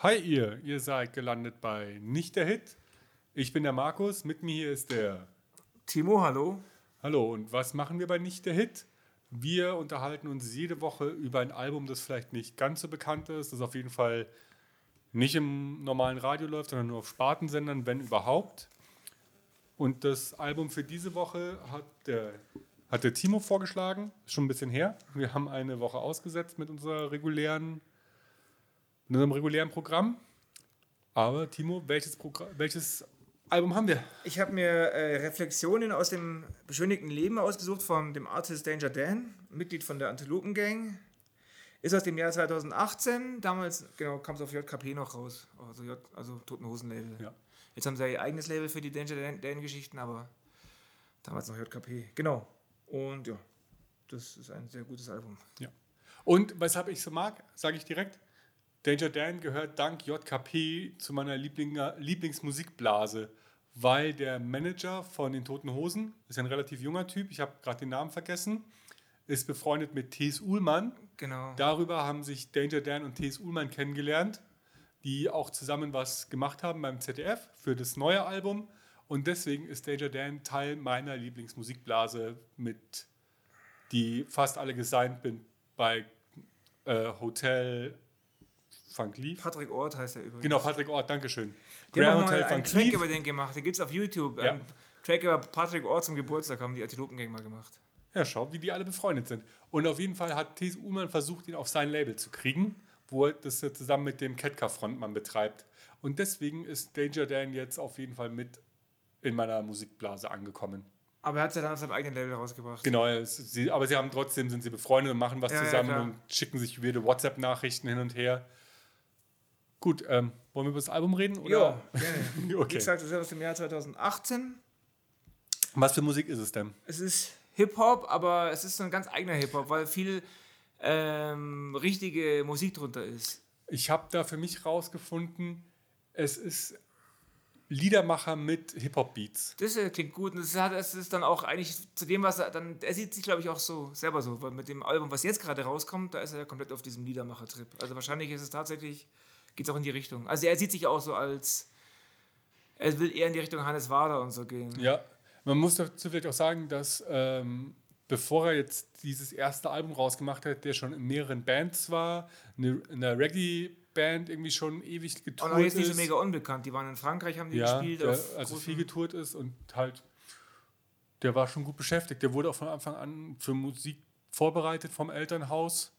Hi ihr, ihr seid gelandet bei Nicht der Hit. Ich bin der Markus, mit mir hier ist der Timo, hallo. Hallo, und was machen wir bei Nicht der Hit? Wir unterhalten uns jede Woche über ein Album, das vielleicht nicht ganz so bekannt ist, das auf jeden Fall nicht im normalen Radio läuft, sondern nur auf Spartensendern, wenn überhaupt. Und das Album für diese Woche hat der, hat der Timo vorgeschlagen, ist schon ein bisschen her. Wir haben eine Woche ausgesetzt mit unserer regulären, mit unserem regulären Programm. Aber Timo, welches, Progr welches Album haben wir? Ich habe mir äh, Reflexionen aus dem beschönigten Leben ausgesucht von dem Artist Danger Dan, Mitglied von der Antilopen Gang. Ist aus dem Jahr 2018. Damals, genau, kam es auf JKP noch raus. Also, J, also Toten Hosen Label. Ja. Jetzt haben sie ja ihr eigenes Label für die Danger Dan, Dan Geschichten, aber damals noch JKP. Genau. Und ja, das ist ein sehr gutes Album. Ja. Und weshalb ich so mag, sage ich direkt. Danger Dan gehört dank JKP zu meiner Liebling Lieblingsmusikblase, weil der Manager von den Toten Hosen ist ein relativ junger Typ, ich habe gerade den Namen vergessen, ist befreundet mit T.S. Uhlmann. Genau. Darüber haben sich Danger Dan und T.S. Uhlmann kennengelernt, die auch zusammen was gemacht haben beim ZDF für das neue Album. Und deswegen ist Danger Dan Teil meiner Lieblingsmusikblase, mit die fast alle gesigned bin bei äh, Hotel Funk Leaf. Patrick Ort heißt er übrigens. Genau, Patrick Ort, Dankeschön. Die haben mal einen Track über den gemacht, den gibt es auf YouTube. Ja. Ein Track über Patrick Ort zum Geburtstag haben die Antilopen Gang mal gemacht. Ja, schau, wie die alle befreundet sind. Und auf jeden Fall hat T.S. Ullmann versucht, ihn auf sein Label zu kriegen, wo er das ja zusammen mit dem Ketka-Frontmann betreibt. Und deswegen ist Danger Dan jetzt auf jeden Fall mit in meiner Musikblase angekommen. Aber er hat es ja dann auf seinem eigenen Label rausgebracht. Genau, sie, aber sie haben trotzdem, sind sie befreundet und machen was Ja, ja, zusammen klar. und schicken sich weirde WhatsApp-Nachrichten hin und her. Gut, ähm, wollen wir über das Album reden? Oder? Ja, gerne. Wie okay. gesagt, das ist aus dem Jahr 2018. Was für Musik ist es denn? Es ist Hip-Hop, aber es ist so ein ganz eigener Hip-Hop, weil viel ähm, richtige Musik drunter ist. Ich habe da für mich rausgefunden, es ist Liedermacher mit Hip-Hop-Beats. Das äh, klingt gut und das, hat, das ist dann auch eigentlich zu dem, was er dann, er sieht sich glaube ich auch so selber so, weil mit dem Album, was jetzt gerade rauskommt, da ist er ja komplett auf diesem Liedermacher-Trip. Also wahrscheinlich ist es tatsächlich, geht es auch in die Richtung. Also er sieht sich auch so als, er will eher in die Richtung Hannes Wader und so gehen. Ja, man muss dazu vielleicht auch sagen, dass ähm, bevor er jetzt dieses erste Album rausgemacht hat, der schon in mehreren Bands war, in einer Reggae-Band irgendwie schon ewig Und getourt auch jetzt nicht so ist. mega unbekannt. Die waren in Frankreich, haben die ja, gespielt. der, also viel getourt ist und halt, der war schon gut beschäftigt. Der wurde auch von Anfang an für Musik vorbereitet vom Elternhaus.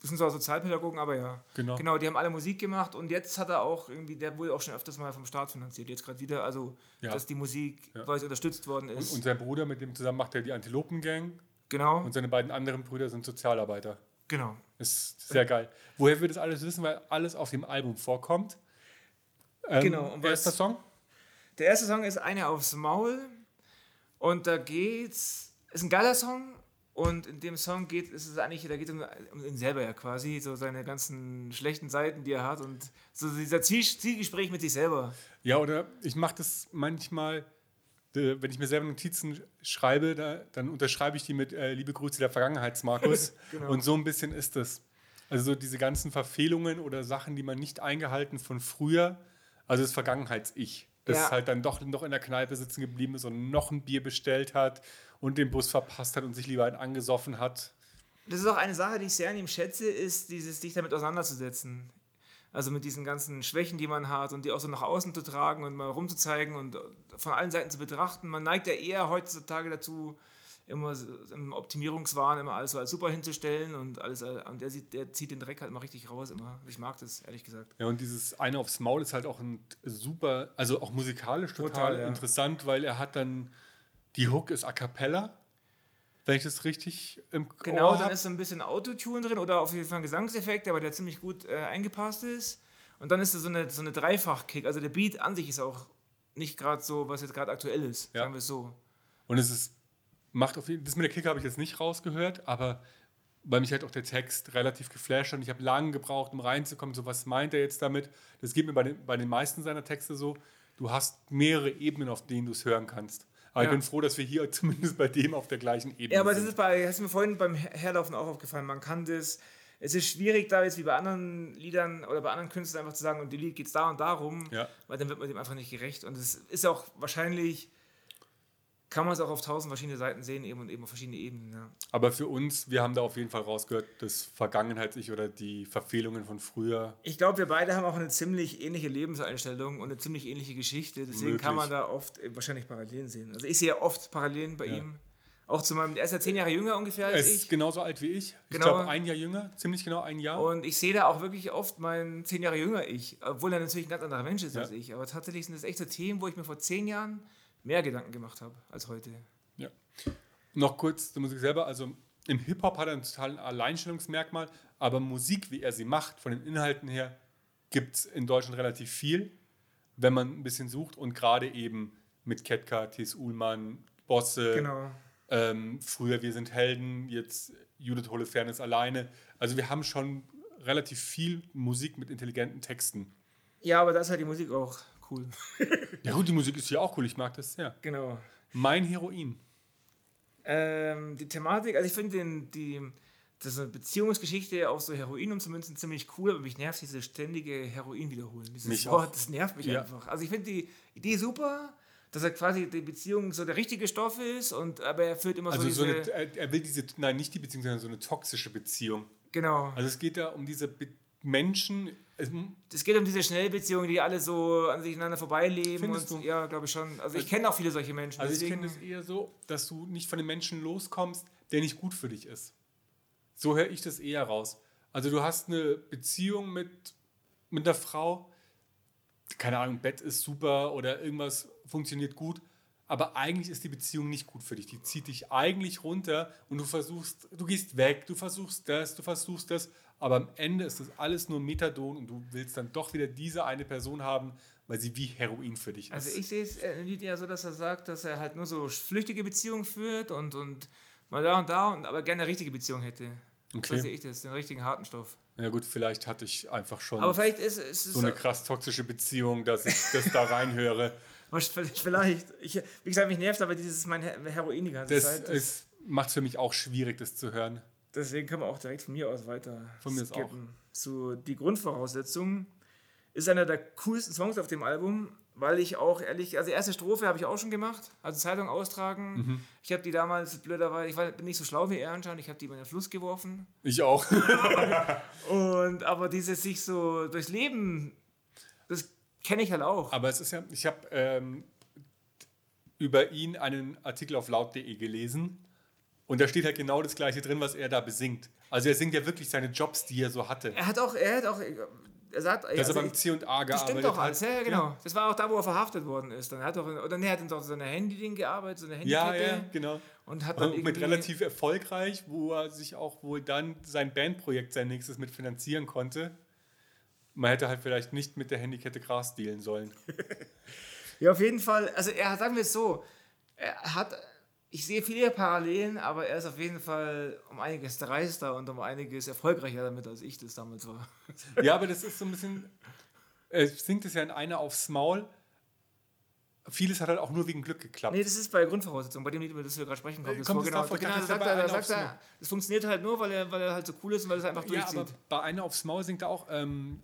Das sind zwar Sozialpädagogen, aber ja. Genau. Genau, die haben alle Musik gemacht und jetzt hat er auch irgendwie, der wurde auch schon öfters mal vom Staat finanziert. Jetzt gerade wieder, also Ja. dass die Musik Ja. quasi unterstützt worden ist. Und sein Bruder, mit dem zusammen macht er die Antilopen-Gang genau, und seine beiden anderen Brüder sind Sozialarbeiter. genau. Ist sehr geil. Woher wir das alles wissen, weil alles auf dem Album vorkommt. Ähm, Genau, und was- erster Song? Der erste Song ist Eine aufs Maul und da geht's, ist ein geiler Song und in dem Song geht ist es eigentlich, da geht es um, um ihn selber ja quasi, so seine ganzen schlechten Seiten, die er hat und so dieser Ziel, Zielgespräch mit sich selber. Ja, oder ich mache das manchmal, äh, wenn ich mir selber Notizen schreibe, da, dann unterschreibe ich die mit äh, Liebe Grüße der Vergangenheitsmarkus. Genau. Und so ein bisschen ist es. Also so diese ganzen Verfehlungen oder Sachen, die man nicht eingehalten von früher, also das Vergangenheits-Ich. Das Ja. halt dann doch noch in der Kneipe sitzen geblieben ist und noch ein Bier bestellt hat und den Bus verpasst hat und sich lieber einen angesoffen hat. Das ist auch eine Sache, die ich sehr an ihm schätze, ist dieses, sich damit auseinanderzusetzen. Also mit diesen ganzen Schwächen, die man hat und die auch so nach außen zu tragen und mal rumzuzeigen und von allen Seiten zu betrachten. Man neigt ja eher heutzutage dazu, immer im Optimierungswahn immer alles so als super hinzustellen und alles, und der, sieht, der zieht den Dreck halt mal richtig raus immer. Ich mag das, ehrlich gesagt. Ja, und dieses eine aufs Maul ist halt auch ein super, also auch musikalisch total, Total, ja. interessant, weil er hat dann, die Hook ist a cappella, wenn ich das richtig im Genau, Ohr dann hab. ist so ein bisschen Autotune drin oder auf jeden Fall ein Gesangseffekt, aber der ziemlich gut äh, eingepasst ist. Und dann ist da so eine, so eine Dreifach-Kick. Also der Beat an sich ist auch nicht gerade so, was jetzt gerade aktuell ist, Ja. sagen wir es so. Und es ist, macht auf jeden das mit der Kicker habe ich jetzt nicht rausgehört, aber weil mich halt auch der Text relativ geflasht und ich habe lange gebraucht, um reinzukommen, so was meint er jetzt damit. Das geht mir bei den, bei den meisten seiner Texte so, du hast mehrere Ebenen, auf denen du es hören kannst. Aber ich bin froh, dass wir hier zumindest bei dem auf der gleichen Ebene Ja, aber das sind. ist bei, das ist mir vorhin beim Herlaufen auch aufgefallen. Man kann das es ist schwierig, da jetzt wie bei anderen Liedern oder bei anderen Künstlern einfach zu sagen, und die Lied geht es da und darum, Ja. weil dann wird man dem einfach nicht gerecht. Und es ist auch wahrscheinlich, kann man es auch auf tausend verschiedene Seiten sehen eben und eben auf verschiedene Ebenen. Ja. Aber für uns, wir haben da auf jeden Fall rausgehört, das Vergangenheits-Ich oder die Verfehlungen von früher. Ich glaube, wir beide haben auch eine ziemlich ähnliche Lebenseinstellung und eine ziemlich ähnliche Geschichte. Deswegen kann man Möglich. da oft äh, wahrscheinlich Parallelen sehen. Also ich sehe oft Parallelen bei Ja. ihm. Auch zu meinem, er ist ja zehn Jahre jünger ungefähr Er als ist ich. genauso alt wie ich. Ich Genau. glaube, ein Jahr jünger, ziemlich genau ein Jahr. Und ich sehe da auch wirklich oft meinen zehn Jahre jünger ich, obwohl er natürlich ein ganz anderer Mensch ist Ja. als ich. Aber tatsächlich sind das echt so Themen, wo ich mir vor zehn Jahren mehr Gedanken gemacht habe als heute. Ja. Noch kurz zur Musik selber. Also im Hip-Hop hat er ein totales Alleinstellungsmerkmal, aber Musik, wie er sie macht, von den Inhalten her, gibt es in Deutschland relativ viel, wenn man ein bisschen sucht. Und gerade eben mit Ketka, T.S. Uhlmann, Bosse, Genau. ähm, früher Wir sind Helden, jetzt Judith Holofernes alleine. Also wir haben schon relativ viel Musik mit intelligenten Texten. Ja, aber da ist halt die Musik auch cool. Ja gut, die Musik ist hier auch cool, ich mag das sehr. genau. Mein Heroin. Ähm, die Thematik, also ich finde den- die das ist eine Beziehungsgeschichte auf so Heroin umzumünzen ziemlich cool, aber mich nervt diese ständige Heroin wiederholen. Dieses Mich Wort, auch. das nervt mich Ja. einfach. Also ich finde die Idee super, dass er quasi die Beziehung so der richtige Stoff ist und aber er führt immer Also so so diese eine, er, will diese, nein, nicht die Beziehung, sondern so eine toxische Beziehung. genau. Also es geht da um diese Be Menschen. Es, Es geht um diese Schnellbeziehungen, die alle so an sich aneinander vorbeileben Findest und du? ja, glaube ich schon. Also ich kenne auch viele solche Menschen. also ich kenne das eher so, dass du nicht von dem Menschen loskommst, der nicht gut für dich ist. So höre ich das eher raus. Also du hast eine Beziehung mit, mit einer Frau, keine Ahnung, Bett ist super oder irgendwas funktioniert gut, aber eigentlich ist die Beziehung nicht gut für dich. Die zieht dich eigentlich runter und du versuchst, du gehst weg, du versuchst das, du versuchst das, aber am Ende ist das alles nur Methadon und du willst dann doch wieder diese eine Person haben, weil sie wie Heroin für dich ist. Also ich sehe es äh, ja so, dass er sagt, dass er halt nur so flüchtige Beziehungen führt und, und mal da und da, und aber gerne eine richtige Beziehung hätte. Okay. So sehe ich das, den richtigen harten Stoff. Ja gut, vielleicht hatte ich einfach schon Aber vielleicht ist es. so eine krass toxische Beziehung, dass ich das da reinhöre. Vielleicht. Ich, wie gesagt, mich nervt aber dieses mein Her- Heroin die ganze Das Zeit. Das, ist, macht für mich auch schwierig, das zu hören. Deswegen können wir auch direkt von mir aus weiter Von mir skippen. Zu die Grundvoraussetzung ist einer der coolsten Songs auf dem Album, weil ich auch ehrlich, also die erste Strophe habe ich auch schon gemacht, also Zeitung austragen. Mhm. Ich habe die damals blöderweise, ich war, bin nicht so schlau wie er anscheinend, ich habe die in den Fluss geworfen. Ich auch. Und aber dieses sich so durchs Leben, das kenne ich halt auch. Aber es ist ja, ich habe ähm, über ihn einen Artikel auf laut.de gelesen und da steht halt genau das gleiche drin, was er da besingt. Also er singt ja wirklich seine Jobs, die er so hatte. Er hat auch, er hat auch, er sagt, Dass also er beim C&A Das gearbeitet stimmt doch hat. alles, ja, ja, genau. Das war auch da, wo er verhaftet worden ist. Dann hat er oder nee, er hat dann doch so eine Handy-Ding gearbeitet, so eine Ja, Handykette. ja, genau. Und hat dann Und mit relativ erfolgreich, wo er sich auch wohl dann sein Bandprojekt, sein nächstes mit finanzieren konnte. Man hätte halt vielleicht nicht mit der Handykette Gras dealen sollen. Ja, auf jeden Fall. Also er, sagen wir es so, er hat, ich sehe viele Parallelen, aber er ist auf jeden Fall um einiges dreister und um einiges erfolgreicher damit, als ich das damals war. Ja, aber das ist so ein bisschen. Er singt es ja in einer aufs Maul. Vieles hat halt auch nur wegen Glück geklappt. Nee, das ist bei Grundvoraussetzungen, bei dem Lied, über das wir gerade sprechen kommen. Äh, Das kommt das genau, davor? Genau, dachte, da das sagt er, sagt er, das funktioniert halt nur, weil er, weil er halt so cool ist und weil es einfach ja, durchzieht. aber bei einer aufs Maul singt er auch, ähm,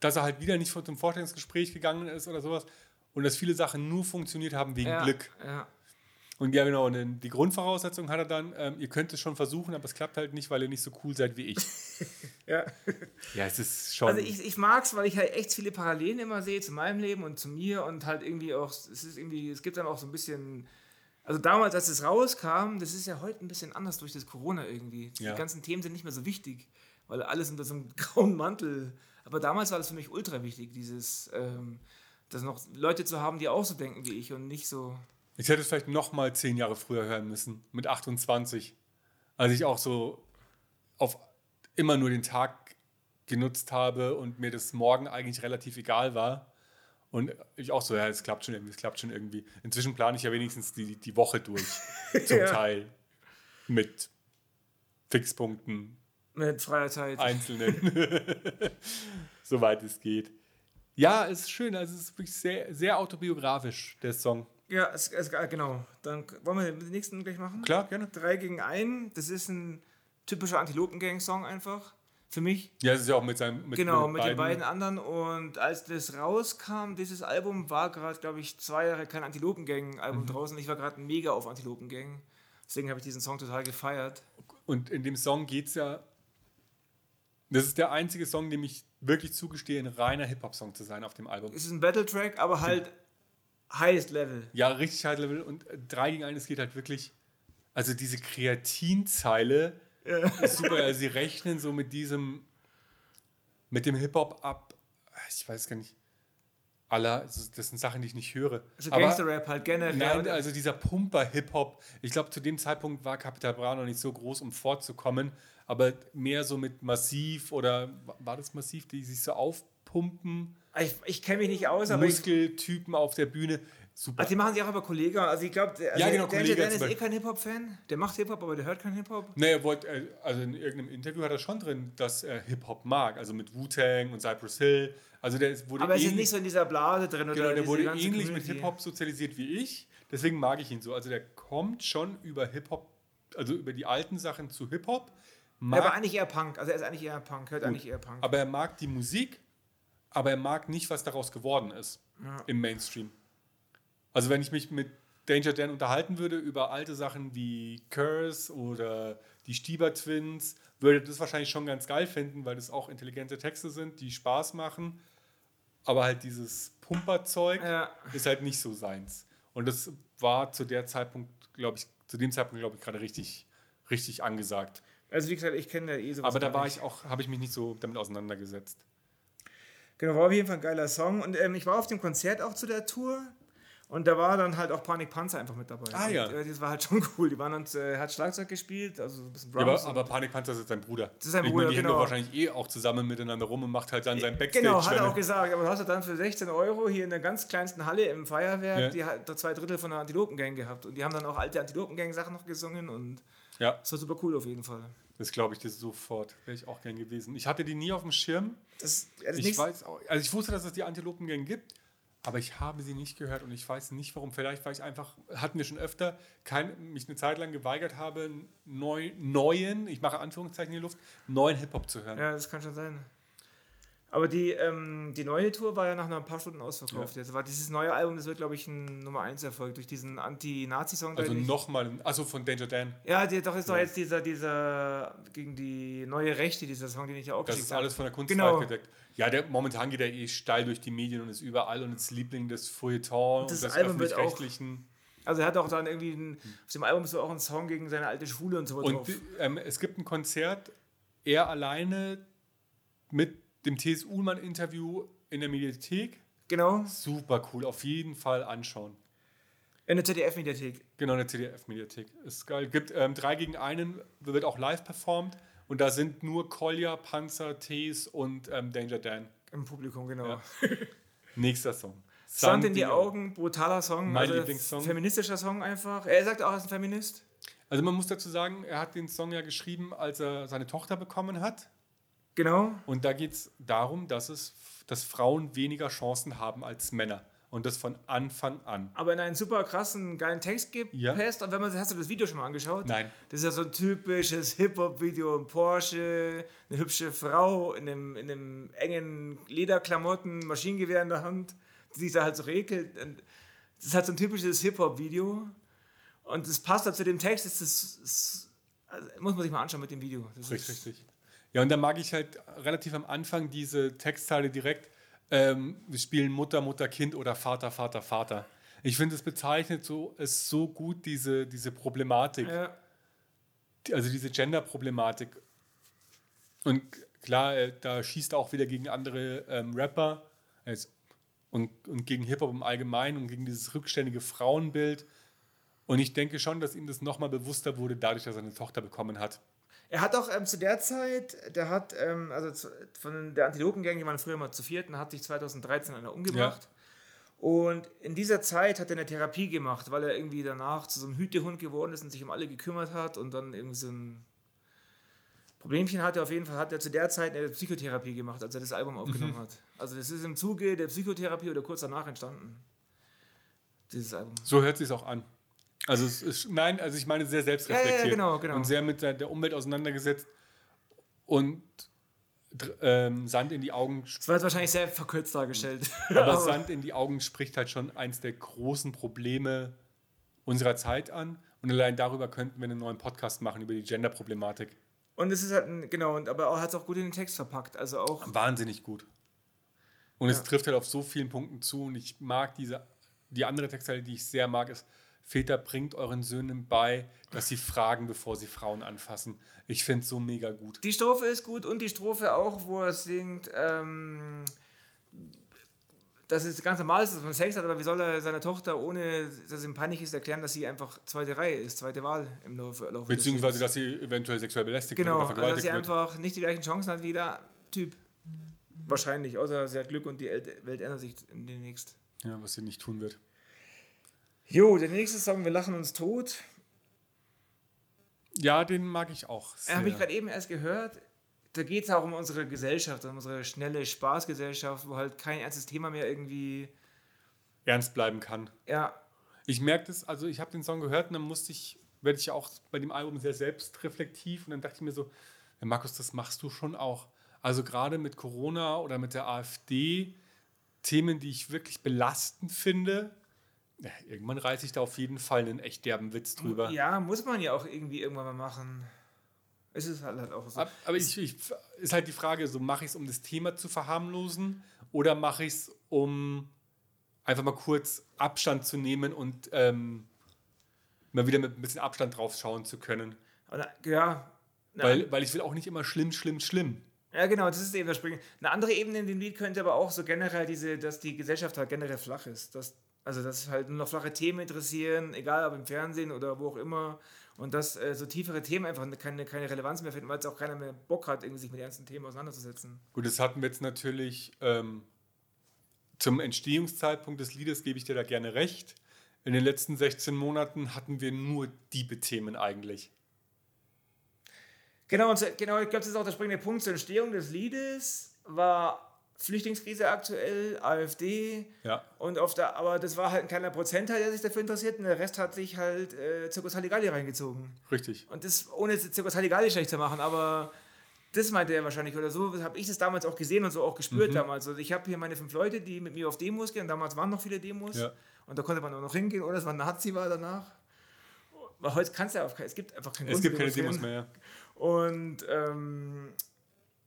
dass er halt wieder nicht zum Vorstellungsgespräch gegangen ist oder sowas. Und dass viele Sachen nur funktioniert haben wegen ja, Glück. Ja. Und ja, genau, und die Grundvoraussetzung hat er dann, ähm, ihr könnt es schon versuchen, aber es klappt halt nicht, weil ihr nicht so cool seid wie ich. ja. ja, es ist schon. Also ich, ich mag es, weil ich halt echt viele Parallelen immer sehe zu meinem Leben und zu mir und halt irgendwie auch, es ist irgendwie, es gibt dann auch so ein bisschen, also damals, als es rauskam, das ist ja heute ein bisschen anders durch das Corona irgendwie. Die Ja. ganzen Themen sind nicht mehr so wichtig, weil alles unter so einem grauen Mantel, aber damals war das für mich ultra wichtig, dieses, ähm, das noch Leute zu haben, die auch so denken wie ich und nicht so, Ich hätte es vielleicht noch mal zehn Jahre früher hören müssen, mit 28. Als ich auch so auf immer nur den Tag genutzt habe und mir das morgen eigentlich relativ egal war. Und ich auch so, ja, es klappt schon irgendwie, es klappt schon irgendwie. Inzwischen plane ich ja wenigstens die, die Woche durch, zum Ja. Teil. Mit Fixpunkten, mit freier Zeit. einzelnen, soweit es geht. Ja, es ist schön, also es ist wirklich sehr, sehr autobiografisch, der Song. Ja, es, es, genau. Dann wollen wir den nächsten gleich machen? Klar, gerne. 3 gegen 1, das ist ein typischer Antilopen-Gang-Song einfach. Für mich. Ja, es ist ja auch mit seinem. Mit, genau, mit, mit den beiden anderen. Und als das rauskam, dieses Album, war gerade, glaube ich, zwei Jahre kein Antilopengang-Album mhm. draußen. Ich war gerade mega auf Antilopengang. Deswegen habe ich diesen Song total gefeiert. Und in dem Song geht es ja. Das ist der einzige Song, dem ich wirklich zugestehe, ein reiner Hip-Hop-Song zu sein auf dem Album. Es ist ein Battle-Track, aber halt highest Level. Ja, richtig highest Level. Und 3 gegen 1, es geht halt wirklich. Also diese Kreatinzeile ja. ist super. Also sie rechnen so mit diesem. Mit dem Hip-Hop ab. Ich weiß gar nicht aller, das sind Sachen, die ich nicht höre. Also Gangster-Rap halt generell. Nein, also dieser Pumper-Hip-Hop. Ich glaube, zu dem Zeitpunkt war Capital Bra noch nicht so groß, um fortzukommen, aber mehr so mit Massiv oder war das Massiv, die sich so aufpumpen? Ich, ich kenne mich nicht aus, aber. Muskeltypen auf der Bühne. Super. Also die machen sich auch über Kollegen. Also ich glaube, also ja, genau, der, der ist eh kein Hip-Hop-Fan. Der macht Hip-Hop, aber der hört keinen Hip-Hop. Nee, er wollte, äh, also in irgendeinem Interview hat er schon drin, dass er Hip-Hop mag. Also mit Wu-Tang und Cypress Hill. Also der wurde aber er ist nicht so in dieser Blase drin. Genau, der wurde ähnlich mit Hip-Hop sozialisiert wie ich. Deswegen mag ich ihn so. Also der kommt schon über Hip-Hop, also über die alten Sachen zu Hip-Hop. Er war eigentlich eher Punk. Also er ist eigentlich eher Punk, hört gut. eigentlich eher Punk. Aber er mag die Musik, aber er mag nicht, was daraus geworden ist ja. im Mainstream. Also wenn ich mich mit Danger Dan unterhalten würde über alte Sachen wie Curse oder die Stieber Twins, würde das wahrscheinlich schon ganz geil finden, weil das auch intelligente Texte sind, die Spaß machen. Aber halt dieses Pumperzeug ja. ist halt nicht so seins. Und das war zu der Zeitpunkt, glaube ich, zu dem Zeitpunkt, glaube ich, gerade richtig, richtig angesagt. Also wie gesagt, ich kenne ja eh sowas. Aber da war ich auch, habe ich mich nicht so damit auseinandergesetzt. Genau, war auf jeden Fall ein geiler Song. Und ähm, ich war auf dem Konzert auch zu der Tour. Und da war dann halt auch Panik Panzer einfach mit dabei. Ah ja. Und, äh, das war halt schon cool. Die waren dann, äh, hat Schlagzeug gespielt, also ein bisschen Drums. Ja, aber, aber Panik Panzer ist sein Bruder. Das ist sein Bruder, meine, die genau. wahrscheinlich eh auch zusammen miteinander rum und macht halt dann sein Backstage. Genau, hat er auch gesagt. Aber du hast dann für 16 Euro hier in der ganz kleinsten Halle im Feuerwerk, ja. die hat zwei Drittel von der Antilopengang gehabt. Und die haben dann auch alte Antilopengang-Sachen noch gesungen und ja. das war super cool auf jeden Fall. Das glaube ich dir sofort. Wäre ich auch gern gewesen. Ich hatte die nie auf dem Schirm. Das, also ich weiß auch, also ich wusste, dass es die Antilopengang gibt aber ich habe sie nicht gehört und ich weiß nicht warum. Vielleicht, weil ich einfach, hatten wir schon öfter, kein, mich eine Zeit lang geweigert habe, neu, neuen, ich mache Anführungszeichen in die Luft, neuen Hip-Hop zu hören. Ja, das kann schon sein. Aber die, ähm, die neue Tour war ja nach ein paar Stunden ausverkauft. Ja. Jetzt war dieses neue Album, das wird, glaube ich, ein Nummer 1 Erfolg durch diesen Anti-Nazi-Song. Also nochmal, also von Danger Dan. Ja, die, doch ist ja. doch jetzt dieser, dieser gegen die neue Rechte, dieser Song, den ich ja auch Das ist alles von der Kunst genau. gedeckt. Ja, der, momentan geht er eh steil durch die Medien und ist überall und ist Liebling des Feuilleton und, das des auch, Also er hat auch dann irgendwie, ein, auf dem Album so auch einen Song gegen seine alte Schule und so weiter. Und ähm, es gibt ein Konzert, er alleine mit dem T.S. Ullmann-Interview in der Mediathek. Genau. Super cool, auf jeden Fall anschauen. In der ZDF-Mediathek. Genau, in der ZDF-Mediathek. Ist geil. Gibt ähm, drei gegen einen, wird auch live performt. Und da sind nur Kolja, Panzer, Tees und ähm, Danger Dan. Im Publikum, genau. Ja. Nächster Song. Sand in die Augen, brutaler Song. Mein also Lieblingssong. Feministischer Song einfach. Er sagt auch, er ist ein Feminist. Also man muss dazu sagen, er hat den Song ja geschrieben, als er seine Tochter bekommen hat. Genau. Und da geht es darum, dass, es, dass Frauen weniger Chancen haben als Männer. Und das von Anfang an. Aber in einen super krassen, geilen Text gibt. Ja. Und wenn man, hast du das Video schon mal angeschaut? Nein. Das ist ja so ein typisches Hip-Hop-Video im Porsche, eine hübsche Frau in einem, in einem engen Lederklamotten, Maschinengewehr in der Hand, die sich da halt so regelt. Das ist halt so ein typisches Hip-Hop-Video. Und das passt halt zu dem Text. Das, ist, das also muss man sich mal anschauen mit dem Video. Das richtig, richtig. Ja, und da mag ich halt relativ am Anfang diese Textzeile direkt. Ähm, wir spielen Mutter, Mutter, Kind oder Vater, Vater, Vater. Ich finde, es bezeichnet so, es so gut, diese, diese Problematik. Ja. Also diese Gender-Problematik. Und klar, äh, da schießt er auch wieder gegen andere ähm, Rapper also, und, und gegen Hip-Hop im Allgemeinen und gegen dieses rückständige Frauenbild. Und ich denke schon, dass ihm das nochmal bewusster wurde, dadurch, dass er eine Tochter bekommen hat. Er hat auch ähm, zu der Zeit, der hat, ähm, also zu, von der Antilopengang, die waren früher mal zu vierten, hat sich 2013 einer umgebracht. Ja. Und in dieser Zeit hat er eine Therapie gemacht, weil er irgendwie danach zu so einem Hütehund geworden ist und sich um alle gekümmert hat und dann irgendwie so ein Problemchen hatte. Auf jeden Fall hat er zu der Zeit eine Psychotherapie gemacht, als er das Album aufgenommen mhm. hat. Also das ist im Zuge der Psychotherapie oder kurz danach entstanden. Dieses Album. So hört sich es auch an. Also es ist, nein, also ich meine sehr selbstreflektiert ja, ja, genau, genau. und sehr mit der, Umwelt auseinandergesetzt. Und ähm, Sand in die Augen Das war jetzt wahrscheinlich sehr verkürzt dargestellt. Aber Sand in die Augen spricht halt schon eins der großen Probleme unserer Zeit an. Und allein darüber könnten wir einen neuen Podcast machen, über die Gender-Problematik. Und es ist halt, ein, genau, und, aber hat es auch gut in den Text verpackt. Also auch, Wahnsinnig gut. Und es Ja. trifft halt auf so vielen Punkten zu. Und ich mag diese, die andere Textteile, die ich sehr mag, ist, Väter bringt euren Söhnen bei, dass sie fragen, bevor sie Frauen anfassen. Ich finde es so mega gut. die Strophe ist gut und die Strophe auch, wo er singt, ähm, dass es ganz normal ist, dass man Sex hat, aber wie soll er seiner Tochter, ohne dass ihm peinlich ist, erklären, dass sie einfach zweite Reihe ist, zweite Wahl im Laufe, Laufe Beziehungsweise, dass sie eventuell sexuell belästigt Genau, wird also oder dass sie vergewaltigt wird. einfach nicht die gleichen Chancen hat wie der Typ. Wahrscheinlich, außer sie hat Glück und die El- Welt ändert sich demnächst. Ja, was sie nicht tun wird. Jo, der nächste Song, Wir lachen uns tot. Ja, den mag ich auch. Habe ich gerade eben erst gehört. Da geht es auch um unsere Gesellschaft, um unsere schnelle Spaßgesellschaft, wo halt kein ernstes Thema mehr irgendwie. ernst bleiben kann. Ja, Ich merke das, also ich habe den Song gehört und dann musste ich, werde ich auch bei dem Album sehr selbstreflektiv und dann dachte ich mir so, ja, Markus, das machst du schon auch. Also gerade mit Corona oder mit der AfD, Themen, die ich wirklich belastend finde, ja, irgendwann reiße ich da auf jeden Fall einen echt derben Witz drüber. ja, muss man ja auch irgendwie irgendwann mal machen. Es ist halt, halt auch so. Ab- Aber ich, ich, ist halt die Frage, so mache ich es, um das Thema zu verharmlosen oder mache ich es, um einfach mal kurz Abstand zu nehmen und ähm, mal wieder mit ein bisschen Abstand drauf schauen zu können. Ja, Weil, weil ich will auch nicht immer schlimm, schlimm, schlimm. Ja, genau, das ist eben das Springen. Eine andere Ebene in dem Lied könnte aber auch so generell diese, dass die Gesellschaft halt generell flach ist. Dass, also, dass halt nur noch flache Themen interessieren, egal ob im Fernsehen oder wo auch immer. Und dass äh, so tiefere Themen einfach keine, keine Relevanz mehr finden, weil es auch keiner mehr Bock hat, irgendwie sich mit ernsten Themen auseinanderzusetzen. Gut, das hatten wir jetzt natürlich ähm, zum Entstehungszeitpunkt des Liedes, gebe ich dir da gerne recht. In den letzten 16 Monaten hatten wir nur diebe Themen eigentlich. Genau, und genau ich glaube, das ist auch der springende Punkt zur Entstehung des Liedes, war Flüchtlingskrise aktuell, AfD. Ja. Und auf der, aber das war halt ein kleiner Prozentteil, der sich dafür interessiert, und der Rest hat sich halt äh, Zirkus Halligalli reingezogen. Richtig. Und das ohne Zirkus Halligalli schlecht zu machen, aber das meinte er wahrscheinlich oder so, habe ich das damals auch gesehen und so auch gespürt Mhm. damals. Also ich habe hier meine fünf Leute, die mit mir auf Demos gehen, damals waren noch viele Demos Ja. und da konnte man auch noch hingehen, oder es war ein Nazi war danach. Weil heute kannst du ja auf, es gibt einfach keinen Es Grund gibt zu keine Demos mehr. Ja. Und ähm,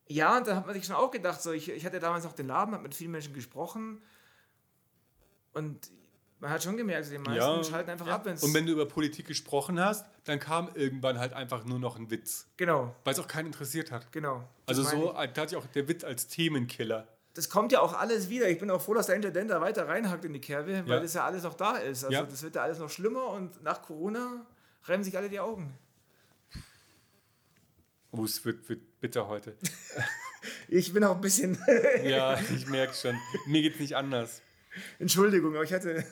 ja, und da hat man sich schon auch gedacht, so, ich, ich hatte damals noch den Laden, habe mit vielen Menschen gesprochen und man hat schon gemerkt, so die meisten Ja. schalten einfach ab, wenn's Und wenn du über Politik gesprochen hast, dann kam irgendwann halt einfach nur noch ein Witz, Genau, weil es auch keinen interessiert hat. genau. Das Also so da hat sich auch der Witz als Themenkiller. das kommt ja auch alles wieder. Ich bin auch froh, dass der Intendant da weiter reinhackt in die Kerbe, weil Ja. das ja alles noch da ist. Also Ja. das wird ja alles noch schlimmer und nach Corona reiben sich alle die Augen. Oh, es wird, wird bitter heute. Ich bin auch ein bisschen, ja, ich merke schon. Mir geht es nicht anders. Entschuldigung, aber ich hatte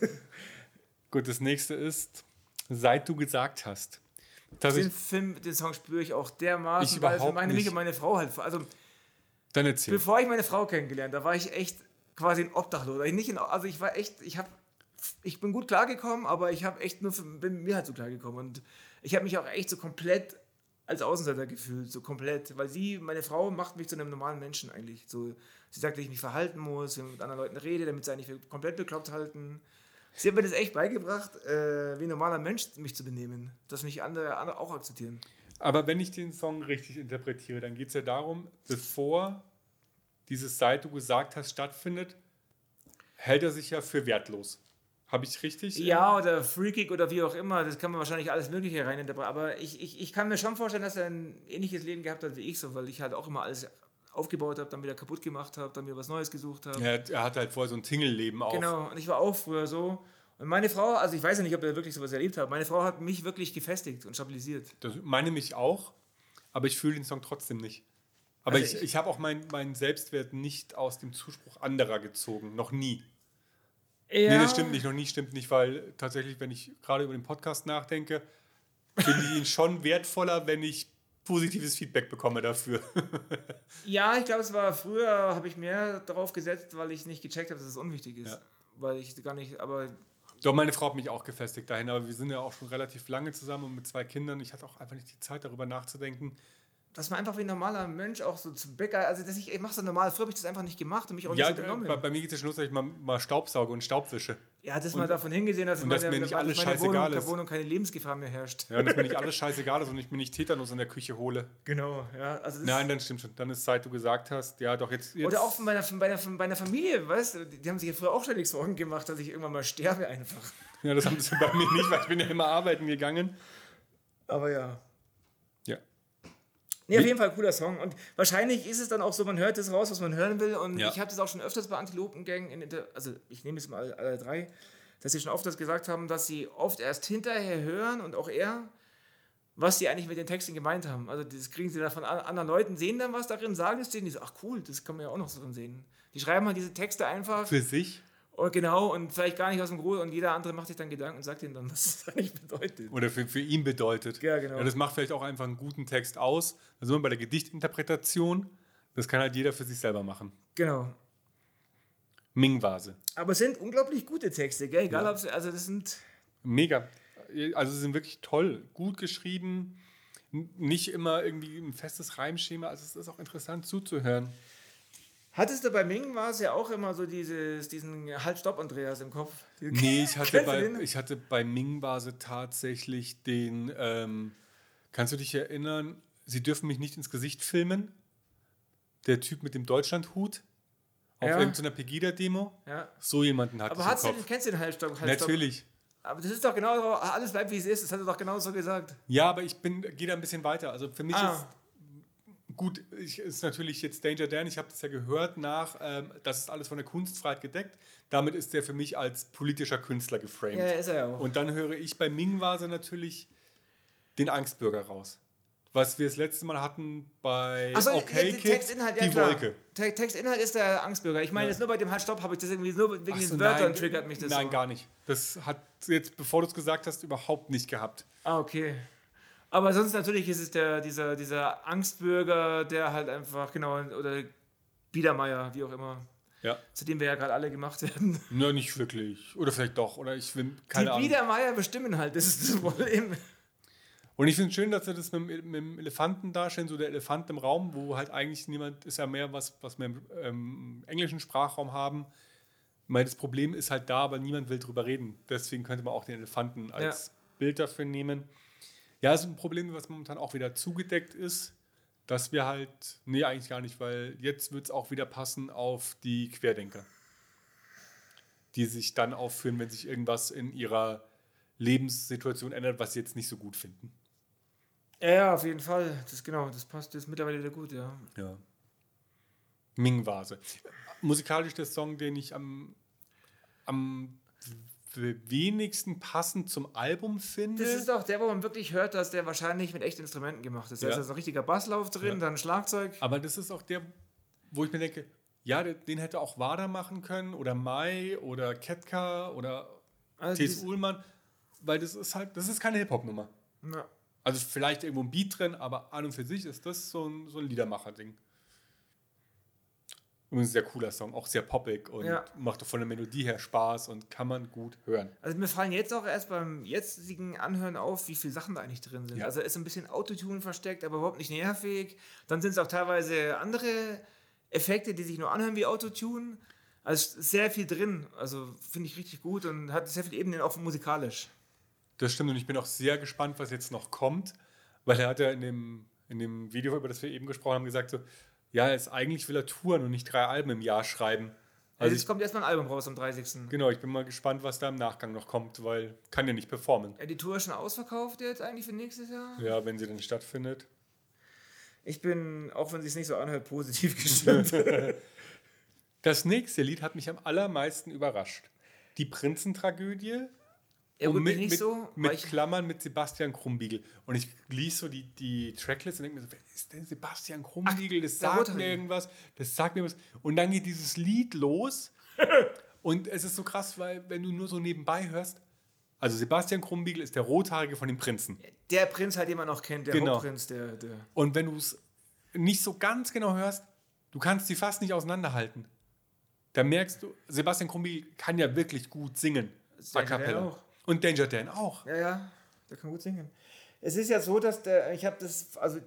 Gut, das nächste ist, seit du gesagt hast. den Film, den Song spüre ich auch dermaßen, Ich weil überhaupt meine und meine Frau halt, also dann erzähl. bevor ich meine Frau kennengelernt, da war ich echt quasi ein Obdachloser. Ich nicht in, also ich war echt, ich habe, ich bin gut klargekommen, aber ich habe echt nur, für, bin mir halt so klargekommen und ich habe mich auch echt so komplett als Außenseiter gefühlt, so komplett, weil sie, meine Frau, macht mich zu einem normalen Menschen eigentlich. So, sie sagt, dass ich mich verhalten muss, wenn ich mit anderen Leuten rede, damit sie eigentlich komplett bekloppt halten. Sie hat mir das echt beigebracht, äh, wie ein normaler Mensch mich zu benehmen, dass mich andere, andere auch akzeptieren. Aber wenn ich den Song richtig interpretiere, dann geht es ja darum, bevor dieses Seit du gesagt hast stattfindet, hält er sich ja für wertlos. Habe ich richtig? Ja, oder Freakig oder wie auch immer, das kann man wahrscheinlich alles Mögliche reininterpretieren. Aber ich, ich, ich kann mir schon vorstellen, dass er ein ähnliches Leben gehabt hat wie ich, so, weil ich halt auch immer alles aufgebaut habe, dann wieder kaputt gemacht habe, dann mir was Neues gesucht habe. Er, er hatte halt vorher so ein Tingleben auch. Genau, und ich war auch früher so. Und meine Frau, also ich weiß ja nicht, ob er wirklich sowas erlebt hat, meine Frau hat mich wirklich gefestigt und stabilisiert. Das meine mich auch, aber ich fühle den Song trotzdem nicht. Aber Also ich, ich- ich habe auch meinen meinen Selbstwert nicht aus dem Zuspruch anderer gezogen. Noch nie. Ja, Nee, das stimmt nicht. Noch nie stimmt nicht, weil tatsächlich, wenn ich gerade über den Podcast nachdenke, finde ich ihn schon wertvoller, wenn ich positives Feedback bekomme dafür. Ja, ich glaube, es war früher, habe ich mehr darauf gesetzt, weil ich nicht gecheckt habe, dass es unwichtig ist. Ja. Weil ich gar nicht, aber Doch, meine Frau hat mich auch gefestigt dahin, aber wir sind ja auch schon relativ lange zusammen und mit zwei Kindern. Ich hatte auch einfach nicht die Zeit, darüber nachzudenken, dass man einfach wie ein normaler Mensch auch so zum Bäcker, also dass ich, ich mache so normal, früher habe ich das einfach nicht gemacht und mich auch Ja, nicht so genommen. bei, bei mir geht es ja schon los, dass ich mal, mal Staubsauge und Staubwische. Ja, dass man davon hingesehen hat, dass, und dass meine, mir nicht dass alles meine scheißegal Wohnung, der ist. Wohnung keine Lebensgefahr mehr herrscht. Ja, dass mir nicht alles scheißegal ist und ich mir nicht Tetanus in der Küche hole. Genau, ja. Also Nein, dann stimmt schon. Dann ist seit du gesagt hast, ja doch jetzt. jetzt Oder auch von meiner, von meiner, von meiner Familie, weißt du, die haben sich ja früher auch ständig Sorgen gemacht, dass ich irgendwann mal sterbe einfach. Ja, das haben sie bei mir nicht, weil ich bin ja immer arbeiten gegangen. Aber ja. Ja. Nee, auf jeden Fall cooler Song. Und wahrscheinlich ist es dann auch so, man hört das raus, was man hören will. Und Ja. ich habe das auch schon öfters bei Antilopengang, in also ich nehme jetzt mal alle, drei, dass sie schon öfters gesagt haben, dass sie oft erst hinterher hören und auch er, was sie eigentlich mit den Texten gemeint haben. Also das kriegen sie dann von an- anderen Leuten, sehen dann was darin, sagen es denen, die so, ach cool, das kann man ja auch noch so drin sehen. Die schreiben halt diese Texte einfach. Für sich Und genau, und vielleicht gar nicht aus dem Grund und jeder andere macht sich dann Gedanken und sagt ihnen dann, was das eigentlich bedeutet. oder für, für ihn bedeutet. Ja, genau. Ja, das macht vielleicht auch einfach einen guten Text aus. Da sind wir bei der Gedichtinterpretation. Das kann halt jeder für sich selber machen. Genau. Ming-Vase. Aber es sind unglaublich gute Texte, gell? Egal, ob sie, also das sind. Mega. Also sie sind wirklich toll, gut geschrieben, nicht immer irgendwie ein festes Reimschema. Also es ist auch interessant zuzuhören. Hattest du bei Ming war es ja auch immer so dieses, diesen Halt, Stopp, Andreas im Kopf? Nee, ich hatte bei, ich hatte bei Ming-Vase tatsächlich den, ähm, kannst du dich erinnern, sie dürfen mich nicht ins Gesicht filmen? Der Typ mit dem Deutschlandhut auf Ja. irgendeiner Pegida-Demo? Ja. So jemanden hatte Aber ich hast du im den, kennst du den Halt, Stopp, halt? Natürlich. Aber das ist doch genau so, alles bleibt wie es ist. Das hat er doch genau so gesagt. Ja, aber ich bin, gehe da ein bisschen weiter. Also für mich Ah. ist gut, ich, ist natürlich jetzt Danger Dan, ich habe das ja gehört nach, ähm, das ist alles von der Kunstfreiheit gedeckt. Damit ist der für mich als politischer Künstler geframed. Ja, ist er auch. Und dann höre ich bei Ming Vase natürlich den Angstbürger raus. Was wir das letzte Mal hatten bei Achso, Okay der Kid, Textinhalt, ja die klar. Wolke. Te Textinhalt ist der Angstbürger. Ich meine, Ja. jetzt nur bei dem Halt, Stopp habe ich das irgendwie nur wegen Ach diesen so, Wörtern nein, triggert mich das Nein, so. gar nicht. Das hat jetzt, bevor du es gesagt hast, überhaupt nicht gehabt. Ah, okay. Aber sonst natürlich ist es der, dieser, dieser Angstbürger, der halt einfach, genau, oder Biedermeier, wie auch immer, Ja. zu dem wir ja gerade alle gemacht werden. Na, nicht wirklich. Oder vielleicht doch. Oder ich bin keine die Ahnung. Biedermeier bestimmen halt, das ist das Problem. Und ich finde es schön, dass sie das mit, dem- mit dem Elefanten darstellen, so der Elefant im Raum, wo halt eigentlich niemand, ist ja mehr was, was wir im ähm, englischen Sprachraum haben. Meine, das Problem ist halt da, aber niemand will drüber reden. Deswegen könnte man auch den Elefanten als Bild dafür nehmen. Ja, das ist ein Problem, was momentan auch wieder zugedeckt ist, dass wir halt, nee, eigentlich gar nicht, weil jetzt wird es auch wieder passen auf die Querdenker, die sich dann aufführen, wenn sich irgendwas in ihrer Lebenssituation ändert, was sie jetzt nicht so gut finden. Ja, ja, auf jeden Fall. Das genau, das passt jetzt mittlerweile wieder gut, ja. Ja. Ming-Vase. Musikalisch der Song, den ich am, am w- wenigsten passend zum Album finde. Das ist auch der, wo man wirklich hört, dass der wahrscheinlich mit echten Instrumenten gemacht ist. Da Ja. ist also ein richtiger Basslauf drin, Ja. dann Schlagzeug. Aber das ist auch der, wo ich mir denke, ja, den hätte auch Wada machen können oder Mai oder Ketka oder Also T.S. Ullmann, weil das ist halt, das ist keine Hip-Hop-Nummer. Ja. Also vielleicht irgendwo ein Beat drin, aber an und für sich ist das so ein, so ein Liedermacher-Ding. Übrigens ein sehr cooler Song, auch sehr poppig und Ja. macht doch von der Melodie her Spaß und kann man gut hören. Also mir fallen jetzt auch erst beim jetzigen Anhören auf, wie viele Sachen da eigentlich drin sind. Ja. Also ist ein bisschen Autotune versteckt, aber überhaupt nicht nervig. Dann sind es auch teilweise andere Effekte, die sich nur anhören wie Autotune. Also sehr viel drin. Also finde ich richtig gut und hat sehr viele Ebenen auch musikalisch. Das stimmt und ich bin auch sehr gespannt, was jetzt noch kommt, weil er hat ja in dem, in dem Video, über das wir eben gesprochen haben, gesagt so, ja, jetzt eigentlich will er touren und nicht drei Alben im Jahr schreiben. Also Also jetzt ich, kommt erstmal ein Album raus am 30. genau, ich bin mal gespannt, was da im Nachgang noch kommt, weil kann ja nicht performen. Ja, die Tour ist schon ausverkauft jetzt eigentlich für nächstes Jahr. Ja, wenn sie dann stattfindet. Ich bin, auch wenn es sich nicht so anhört, positiv gestimmt. Das nächste Lied hat mich am allermeisten überrascht. Die Prinzentragödie. Ja, gut, mit, nicht so, mit Klammern mit Sebastian Krumbiegel. Und ich lies so die, die Tracklist und denke mir so, wer ist denn Sebastian Krumbiegel? Das sagt mir irgendwas. Das sagt mir was. Und dann geht dieses Lied los. und es ist so krass, weil wenn du nur so nebenbei hörst, also Sebastian Krumbiegel ist der Rothaarige von den Prinzen. der Prinz halt, den man noch kennt, der Genau. Hauptprinz, der, der Und wenn du es nicht so ganz genau hörst, du kannst die fast nicht auseinanderhalten. Da merkst du, Sebastian Krumbiegel kann ja wirklich gut singen. A cappella. Und Danger Dan auch. Ja, ja, der kann gut singen. Es ist ja so, dass der, ich habe das, also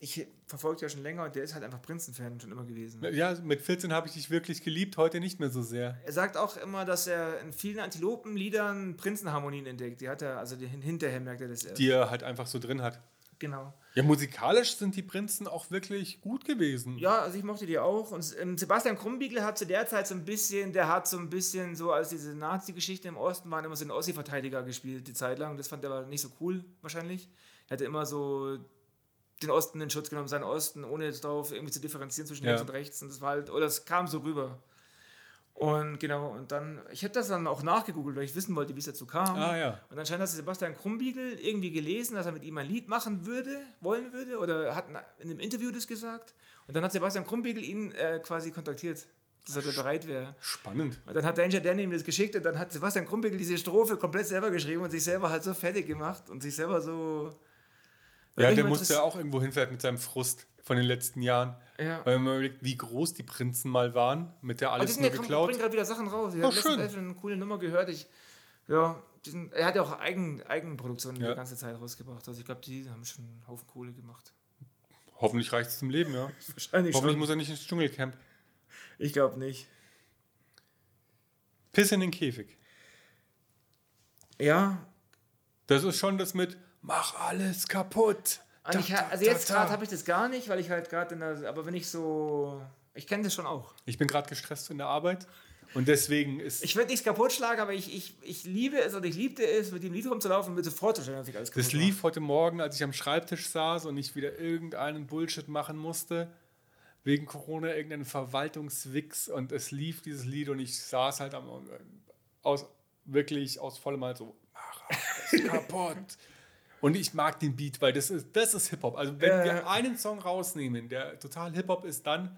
ich verfolge ja schon länger und der ist halt einfach Prinzen-Fan schon immer gewesen. Ja, mit 14 habe ich dich wirklich geliebt, heute nicht mehr so sehr. Er sagt auch immer, dass er in vielen Antilopenliedern Prinzenharmonien entdeckt. Die hat er, also die, hinterher merkt er das erst. Die er halt einfach so drin hat. Genau. Ja, musikalisch sind die Prinzen auch wirklich gut gewesen. Ja, also ich mochte die auch. Und ähm, Sebastian Krumbiegel hat zu der Zeit so ein bisschen, der hat so ein bisschen so, als diese Nazi-Geschichte im Osten waren, immer so einen Ossi-Verteidiger gespielt, die Zeit lang. Das fand er aber nicht so cool, wahrscheinlich. Er hatte immer so den Osten in Schutz genommen, seinen Osten, ohne jetzt darauf irgendwie zu differenzieren zwischen Ja. links und rechts. Und das war halt, oder es kam so rüber. Und genau, und dann, ich habe das dann auch nachgegoogelt, weil ich wissen wollte, wie es dazu kam. Ah, ja. Und dann scheint das Sebastian Krumbiegel irgendwie gelesen, dass er mit ihm ein Lied machen würde, wollen würde, oder hat in einem Interview das gesagt. Und dann hat Sebastian Krumbiegel ihn äh, quasi kontaktiert, dass er bereit wäre. Spannend. Und dann hat Danger Dan ihm das geschickt und dann hat Sebastian Krumbiegel diese Strophe komplett selber geschrieben und sich selber halt so fertig gemacht und sich selber so. Ja, der musste ja auch irgendwo hinfällt mit seinem Frust von den letzten Jahren. Ja. Weil man überlegt, wie groß die Prinzen mal waren, mit der alles nur geklaut. bringen gerade wieder Sachen raus. Ich Oh, schön. erst eine coole Nummer gehört. Ich, ja, die sind, er hat ja auch Eigen, Eigenproduktionen Ja. die ganze Zeit rausgebracht. Also ich glaube, die haben schon einen Haufen Kohle gemacht. Hoffentlich reicht es zum Leben, ja. Wahrscheinlich Hoffentlich muss er nicht ins Dschungelcamp. Ich glaube nicht. Piss in den Käfig. Ja, Das ist schon das mit Mach alles kaputt. Da, ich, also da, jetzt gerade habe ich das gar nicht, weil ich halt gerade in der, aber wenn ich so, ich kenne das schon auch. Ich bin gerade gestresst in der Arbeit und deswegen ist Ich würde nichts kaputt schlagen, aber ich, ich, ich liebe es und ich liebte es, mit dem Lied rumzulaufen und mir sofort zu stellen, dass ich alles kaputt Das lief heute Morgen, als ich am Schreibtisch saß und ich wieder irgendeinen Bullshit machen musste. Wegen Corona, irgendeinen Verwaltungswix. Und es lief dieses Lied und ich saß halt am, aus, wirklich aus vollem Hals so, mach alles kaputt. Und ich mag den Beat, weil das ist, das ist Hip-Hop. Also wenn Ja, wir einen Song rausnehmen, der total Hip-Hop ist, dann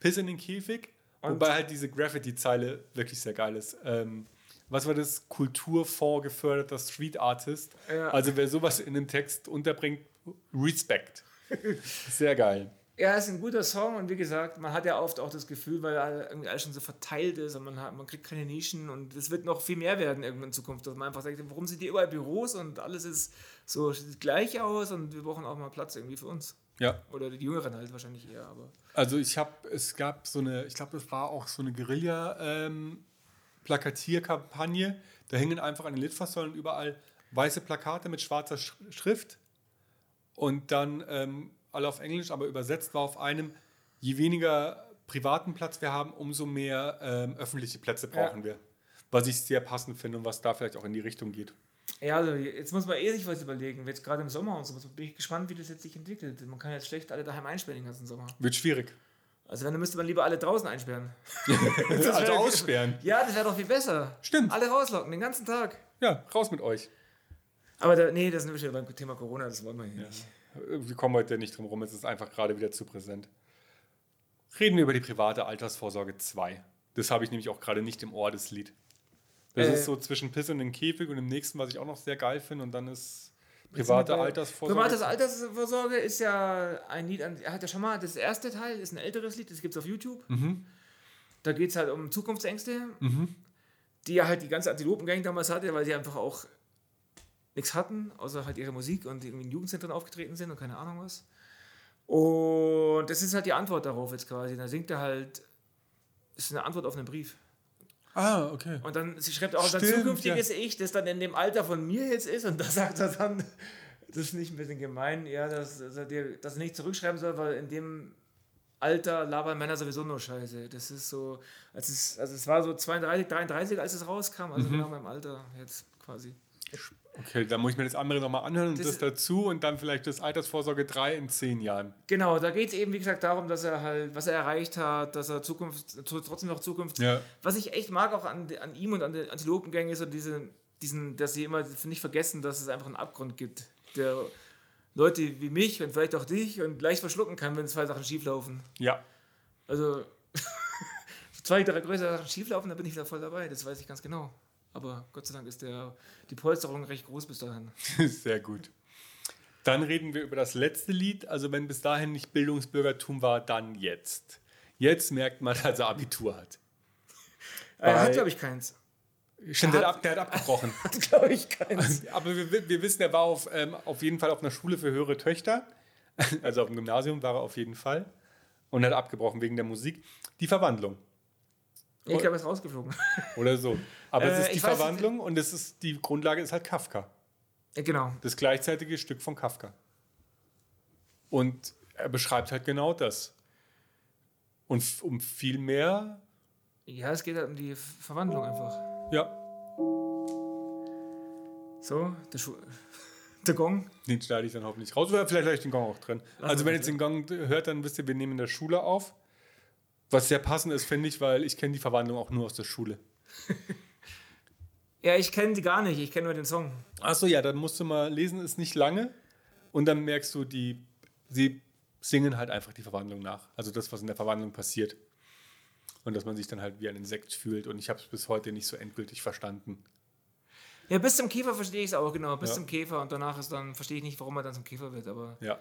Piss in den Käfig. Und- wobei halt diese Graffiti-Zeile wirklich sehr geil ist. Ähm, was war das? Kulturfonds geförderter Street Artist. Ja. Also wer sowas in einem Text unterbringt, Respekt. Sehr geil. Ja, es ist ein guter Song und wie gesagt, man hat ja oft auch das Gefühl, weil irgendwie alles schon so verteilt ist und man, hat, man kriegt keine Nischen und es wird noch viel mehr werden irgendwann in Zukunft, dass man einfach sagt, warum sind hier überall Büros und alles ist so gleich aus und wir brauchen auch mal Platz irgendwie für uns. Ja, Oder die Jüngeren halt wahrscheinlich eher, aber also ich habe, es gab so eine, ich glaube, das war auch so eine Guerilla-Plakatierkampagne. da hingen einfach an den Litfaßsäulen überall weiße Plakate mit schwarzer Sch Schrift und dann ähm, alle auf Englisch, aber übersetzt war auf einem, je weniger privaten Platz wir haben, umso mehr ähm, öffentliche Plätze brauchen wir. Was ich sehr passend finde und was da vielleicht auch in die Richtung geht. Ja, also jetzt muss man eh sich was überlegen. Jetzt gerade im Sommer und so. Bin ich gespannt, wie das jetzt sich entwickelt. Man kann jetzt schlecht alle daheim einsperren den ganzen Sommer. Wird schwierig. Also dann müsste man lieber alle draußen einsperren. also aussperren. Ja, das wäre doch viel besser. Stimmt. Alle rauslocken, den ganzen Tag. Ja, raus mit euch. Aber da, nee, das sind wir wieder beim Thema Corona, das wollen wir hier nicht. Wir kommen heute nicht drum rum, es ist einfach gerade wieder zu präsent. Reden wir über die private Altersvorsorge 2. Das habe ich nämlich auch gerade nicht im Ohr, das Lied. Das Äh. ist so zwischen Piss und den Käfig und dem nächsten, was ich auch noch sehr geil finde. Und dann ist private Altersvorsorge. Private Altersvorsorge ist ja ein Lied, er hat ja schon mal, das erste Teil ist ein älteres Lied, das gibt es auf YouTube. Mhm. Da geht es halt um Zukunftsängste, die ja halt die ganze Antilopengang damals hatte, weil sie einfach auch nichts hatten, außer halt ihre Musik und irgendwie in Jugendzentren aufgetreten sind und keine Ahnung was. Und das ist halt die Antwort darauf jetzt quasi. Da singt er halt, ist eine Antwort auf einen Brief. Ah, okay. Und dann sie schreibt auch sein Stimmt, zukünftiges Ich, das dann in dem Alter von mir jetzt ist. Und da sagt er dann, das ist nicht ein bisschen gemein, ja, dass, dass er dir das nicht zurückschreiben soll, weil in dem Alter labern Männer sowieso nur Scheiße. Das ist so, als es, also es war so 32, 33, als es rauskam, also genau meinem Alter jetzt quasi. Okay, dann muss ich mir das andere nochmal anhören und Das- das, dazu und dann vielleicht das Altersvorsorge 3 in 10 Jahren. Genau, da geht es eben, wie gesagt, darum, dass er halt, was er erreicht hat, dass er Zukunft, trotzdem noch Zukunft Ja. Was ich echt mag auch an, an ihm und an den Antilopengang ist so diese, diesen, dass sie immer nicht vergessen, dass es einfach einen Abgrund gibt, der Leute wie mich und vielleicht auch dich und leicht verschlucken kann, wenn zwei Sachen schieflaufen. Ja, Also zwei, drei größere Sachen schieflaufen, da bin ich da voll dabei, das weiß ich ganz genau. Aber Gott sei Dank ist der, die Polsterung recht groß bis dahin. sehr gut. Dann reden wir über das letzte Lied. Also wenn bis dahin nicht Bildungsbürgertum war, dann jetzt. Jetzt merkt man, dass er Abitur hat. Er hat, glaube ich, keins. Stimmt, Er der, hat- der hat abgebrochen. Hat, glaube ich, keins. Aber wir, wir wissen, er war auf, ähm, auf jeden Fall auf einer Schule für höhere Töchter. Also auf dem Gymnasium war er auf jeden Fall und hat abgebrochen wegen der Musik. Die Verwandlung. Ich glaube, er ist rausgeflogen. Oder so. Aber es Äh, ist die ich weiß Verwandlung und es ist die Grundlage ist halt Kafka. Ja, genau. Das gleichzeitige Stück von Kafka. Und er beschreibt halt genau das. Und um viel mehr, Ja, es geht halt um die Ver- Verwandlung einfach. ja, So, der, Schu der Gong. den schneide ich dann hoffentlich raus. Oder vielleicht lasse ich den Gong auch drin. Lass also wenn ihr den Gong hört, dann wisst ihr, wir nehmen in der Schule auf. Was sehr passend ist, finde ich, weil ich kenne die Verwandlung auch nur aus der Schule. Ja, ich kenne die gar nicht. Ich kenne nur den Song. Achso, ja, dann musst du mal lesen, ist nicht lange. Und dann merkst du, die, sie singen halt einfach die Verwandlung nach. Also das, was in der Verwandlung passiert. Und dass man sich dann halt wie ein Insekt fühlt. Und ich habe es bis heute nicht so endgültig verstanden. Ja, bis zum Käfer verstehe ich es auch, genau. Bis Ja. zum Käfer. Und danach ist dann, verstehe ich nicht, warum er dann zum Käfer wird. Aber Ja.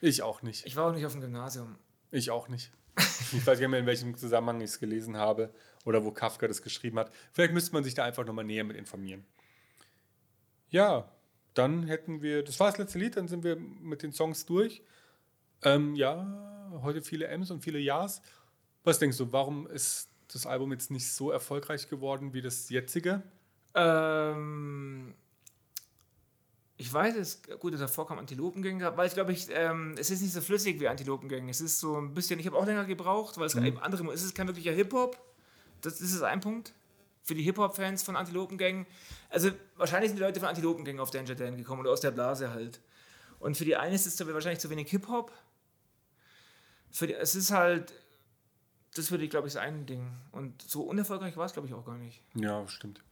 Ich auch nicht. ich war auch nicht auf dem Gymnasium. Ich auch nicht. Ich weiß gar nicht mehr, in welchem Zusammenhang ich es gelesen habe oder wo Kafka das geschrieben hat. Vielleicht müsste man sich da einfach nochmal näher mit informieren. Ja, dann hätten wir, das war das letzte Lied, dann sind wir mit den Songs durch. Ähm, ja, heute viele M's und viele Ja's. Was denkst du, warum ist das Album jetzt nicht so erfolgreich geworden wie das jetzige? Ähm, ich weiß es, gut, davor kam Antilopengänge, weil ich glaube, ich, ähm, es ist nicht so flüssig wie Antilopengänge. Es ist so ein bisschen, ich habe auch länger gebraucht, weil es eben andere, es ist kein wirklicher Hip-Hop. Das ist es ein Punkt. Für die Hip-Hop-Fans von Antilopengängen. Also wahrscheinlich sind die Leute von Antilopengängen auf Danger Dan gekommen oder aus der Blase halt. Und für die einen ist es wahrscheinlich zu wenig Hip-Hop. Für die, es ist halt, das würde ich glaube ich sein Ding. Und so unerfolgreich war es glaube ich auch gar nicht. Ja, stimmt.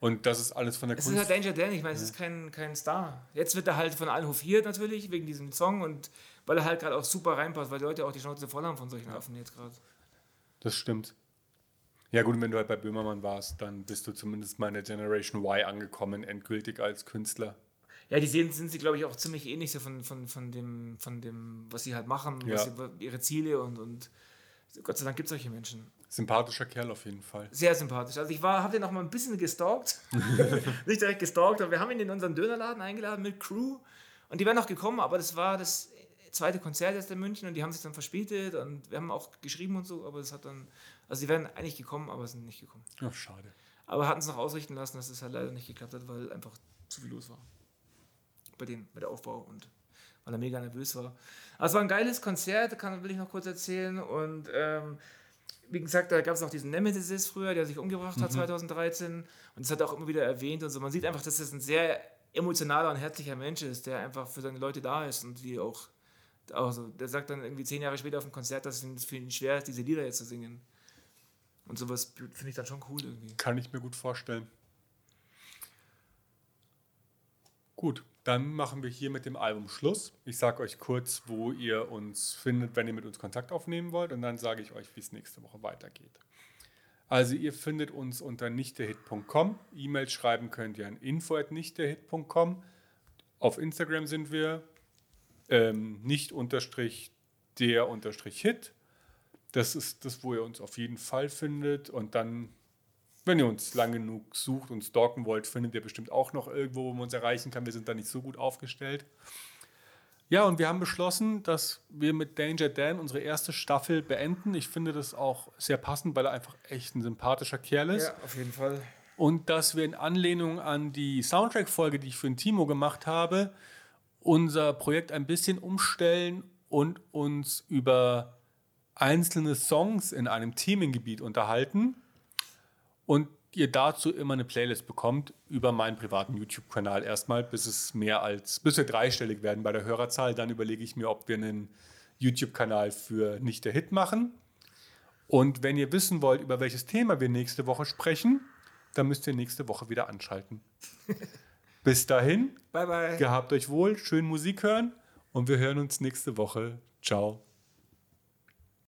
Und das ist alles von der Es ist Kunst. halt Danger Dan, ich meine, es ist kein, kein Star. Jetzt wird er halt von allen hofiert natürlich, wegen diesem Song und weil er halt gerade auch super reinpasst, weil die Leute auch die Schnauze voll haben von solchen Affen jetzt gerade. Das stimmt. Ja gut, wenn du halt bei Böhmermann warst, dann bist du zumindest mal in der Generation Y angekommen, endgültig als Künstler. Ja, die sehen, sind sie, glaube ich, auch ziemlich ähnlich so von, von, von, dem, von dem, was sie halt machen, Ja. sie, ihre Ziele und, und Gott sei Dank gibt es solche Menschen. Sympathischer Kerl auf jeden Fall. Sehr sympathisch. Also ich war, habe den noch mal ein bisschen gestalkt. Nicht direkt gestalkt, aber wir haben ihn in unseren Dönerladen eingeladen mit Crew. Und die wären noch gekommen, aber das war das zweite Konzert erst in München und die haben sich dann verspätet und wir haben auch geschrieben und so, aber es hat dann, also die wären eigentlich gekommen, aber sind nicht gekommen. Ach, schade. Aber hatten es noch ausrichten lassen, dass es halt leider nicht geklappt hat, weil einfach zu viel los war. Bei denen, bei der Aufbau und weil er mega nervös war. Aber es war ein geiles Konzert, kann, will ich noch kurz erzählen. Und ähm, wie gesagt, da gab es noch diesen Nemesis früher, der sich umgebracht hat 2013. Und das hat er auch immer wieder erwähnt und so. Man sieht einfach, dass das ein sehr emotionaler und herzlicher Mensch ist, der einfach für seine Leute da ist und die auch. Also, der sagt dann irgendwie zehn Jahre später auf dem Konzert, dass es für ihn schwer ist, diese Lieder jetzt zu singen. Und sowas finde ich dann schon cool irgendwie. Kann ich mir gut vorstellen. Gut, dann machen wir hier mit dem Album Schluss. Ich sage euch kurz, wo ihr uns findet, wenn ihr mit uns Kontakt aufnehmen wollt. Und dann sage ich euch, wie es nächste Woche weitergeht. Also ihr findet uns unter nichtderhit.com. E-Mails schreiben könnt ihr an info.nichtderhit.com. Auf Instagram sind wir ähm, nicht unterstrich der unterstrich Hit. Das ist das, wo ihr uns auf jeden Fall findet. Und dann, wenn ihr uns lang genug sucht und stalken wollt, findet ihr bestimmt auch noch irgendwo, wo man uns erreichen kann. Wir sind da nicht so gut aufgestellt. Ja, und wir haben beschlossen, dass wir mit Danger Dan unsere erste Staffel beenden. Ich finde das auch sehr passend, weil er einfach echt ein sympathischer Kerl ist. Ja, auf jeden Fall. Und dass wir in Anlehnung an die Soundtrack-Folge, die ich für den Timo gemacht habe, unser Projekt ein bisschen umstellen und uns über einzelne Songs in einem Themengebiet unterhalten. Und ihr dazu immer eine Playlist bekommt über meinen privaten YouTube-Kanal erstmal, bis es mehr als, bis wir dreistellig werden bei der Hörerzahl. Dann überlege ich mir, ob wir einen YouTube-Kanal für Nicht der Hit machen. Und wenn ihr wissen wollt, über welches Thema wir nächste Woche sprechen, dann müsst ihr nächste Woche wieder anschalten. Bis dahin, Bye, bye. gehabt euch wohl, schön Musik hören und wir hören uns nächste Woche. Ciao.